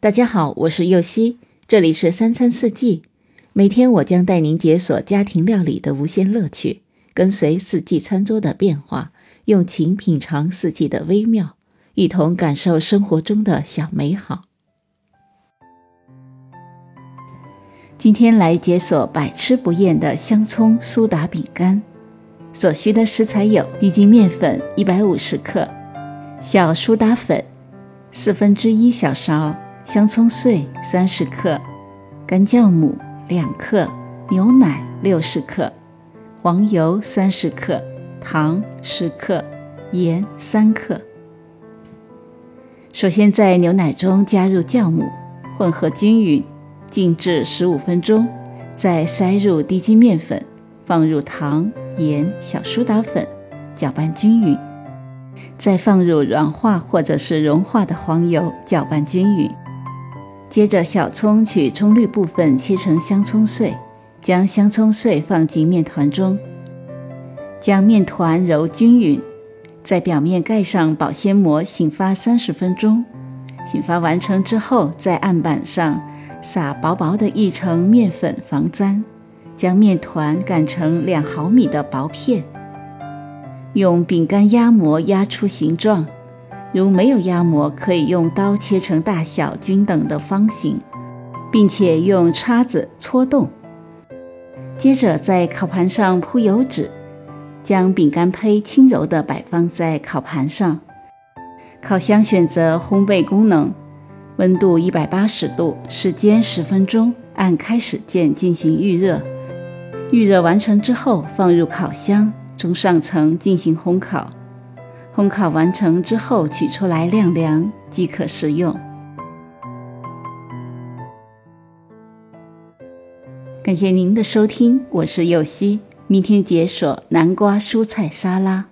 大家好，我是右希，这里是三餐四季。每天我将带您解锁家庭料理的无限乐趣，跟随四季餐桌的变化，用情品尝四季的微妙，一同感受生活中的小美好。今天来解锁百吃不厌的香葱苏打饼干。所需的食材有：低筋面粉一百五十克，小苏打粉四分之一小勺。香葱碎三十克，干酵母两克，牛奶六十克，黄油三十克，糖十克，盐三克。首先在牛奶中加入酵母，混合均匀，静置十五分钟，再塞入低筋面粉，放入糖、盐、小苏打粉，搅拌均匀，再放入软化或者是融化的黄油，搅拌均匀。接着，小葱取葱绿部分切成香葱碎，将香葱碎放进面团中，将面团揉均匀，在表面盖上保鲜膜，醒发三十分钟。醒发完成之后，在案板上撒薄薄的一层面粉防粘，将面团擀成两毫米的薄片，用饼干压模压出形状。如没有压模，可以用刀切成大小均等的方形，并且用叉子戳洞。接着在烤盘上铺油纸，将饼干胚轻柔地摆放在烤盘上。烤箱选择烘焙功能，温度一百八十度，时间十分钟，按开始键进行预热。预热完成之后，放入烤箱中上层进行烘烤。烘烤完成之后，取出来晾凉即可食用。感谢您的收听，我是柚希，明天解锁南瓜蔬菜沙拉。